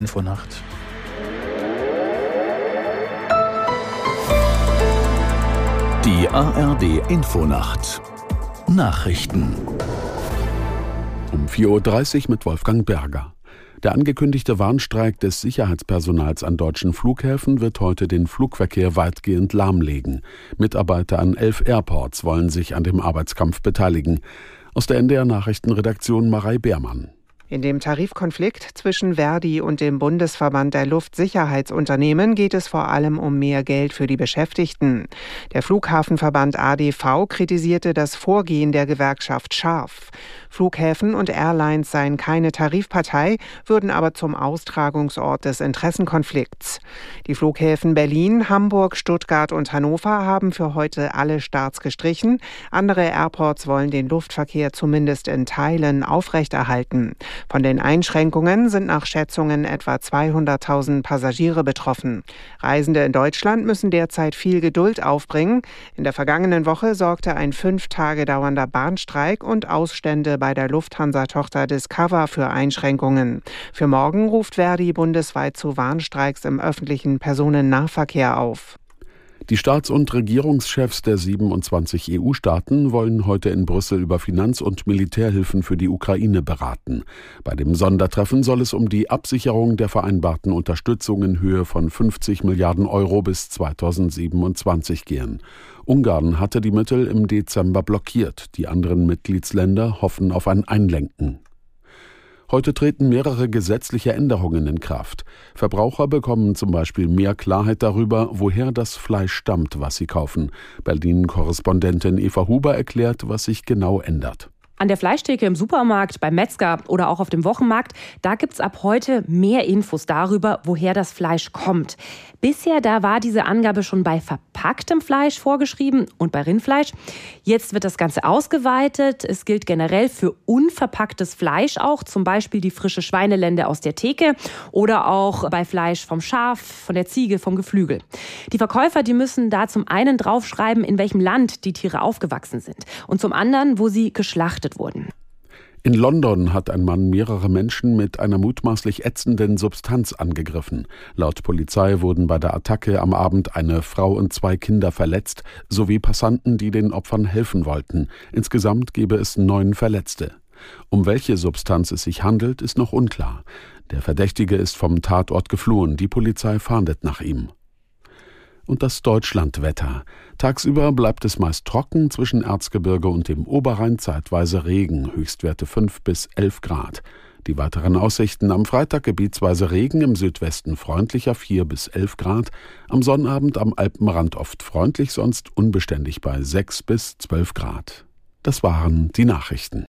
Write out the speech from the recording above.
Infonacht Die ARD Infonacht Nachrichten um 4.30 Uhr mit Wolfgang Berger. Der angekündigte Warnstreik des Sicherheitspersonals an deutschen Flughäfen wird heute den Flugverkehr weitgehend lahmlegen. Mitarbeiter an elf Airports wollen sich an dem Arbeitskampf beteiligen. Aus der NDR Nachrichtenredaktion Marei Beermann. In dem Tarifkonflikt zwischen Verdi und dem Bundesverband der Luftsicherheitsunternehmen geht es vor allem um mehr Geld für die Beschäftigten. Der Flughafenverband ADV kritisierte das Vorgehen der Gewerkschaft scharf. Flughäfen und Airlines seien keine Tarifpartei, würden aber zum Austragungsort des Interessenkonflikts. Die Flughäfen Berlin, Hamburg, Stuttgart und Hannover haben für heute alle Starts gestrichen. Andere Airports wollen den Luftverkehr zumindest in Teilen aufrechterhalten. Von den Einschränkungen sind nach Schätzungen etwa 200.000 Passagiere betroffen. Reisende in Deutschland müssen derzeit viel Geduld aufbringen. In der vergangenen Woche sorgte ein fünf Tage dauernder Bahnstreik und Ausstände bei der Lufthansa-Tochter Discover für Einschränkungen. Für morgen ruft Verdi bundesweit zu Warnstreiks im öffentlichen Personennahverkehr auf. Die Staats- und Regierungschefs der 27 EU-Staaten wollen heute in Brüssel über Finanz- und Militärhilfen für die Ukraine beraten. Bei dem Sondertreffen soll es um die Absicherung der vereinbarten Unterstützung in Höhe von 50 Milliarden Euro bis 2027 gehen. Ungarn hatte die Mittel im Dezember blockiert. Die anderen Mitgliedsländer hoffen auf ein Einlenken. Heute treten mehrere gesetzliche Änderungen in Kraft. Verbraucher bekommen zum Beispiel mehr Klarheit darüber, woher das Fleisch stammt, was sie kaufen. Berlin-Korrespondentin Eva Huber erklärt, was sich genau ändert. An der Fleischtheke im Supermarkt, beim Metzger oder auch auf dem Wochenmarkt, da gibt es ab heute mehr Infos darüber, woher das Fleisch kommt. Bisher da war diese Angabe schon bei verpacktem Fleisch vorgeschrieben und bei Rindfleisch. Jetzt wird das Ganze ausgeweitet. Es gilt generell für unverpacktes Fleisch auch, zum Beispiel die frische Schweinelende aus der Theke oder auch bei Fleisch vom Schaf, von der Ziege, vom Geflügel. Die Verkäufer, die müssen da zum einen draufschreiben, in welchem Land die Tiere aufgewachsen sind und zum anderen, wo sie geschlachtet wurden. In London hat ein Mann mehrere Menschen mit einer mutmaßlich ätzenden Substanz angegriffen. Laut Polizei wurden bei der Attacke am Abend eine Frau und zwei Kinder verletzt, sowie Passanten, die den Opfern helfen wollten. Insgesamt gebe es neun Verletzte. Um welche Substanz es sich handelt, ist noch unklar. Der Verdächtige ist vom Tatort geflohen. Die Polizei fahndet nach ihm und das Deutschlandwetter. Tagsüber bleibt es meist trocken, zwischen Erzgebirge und dem Oberrhein zeitweise Regen, Höchstwerte 5 bis 11 Grad. Die weiteren Aussichten am Freitag gebietsweise Regen, im Südwesten freundlicher 4 bis 11 Grad, am Sonnabend am Alpenrand oft freundlich, sonst unbeständig bei 6 bis 12 Grad. Das waren die Nachrichten.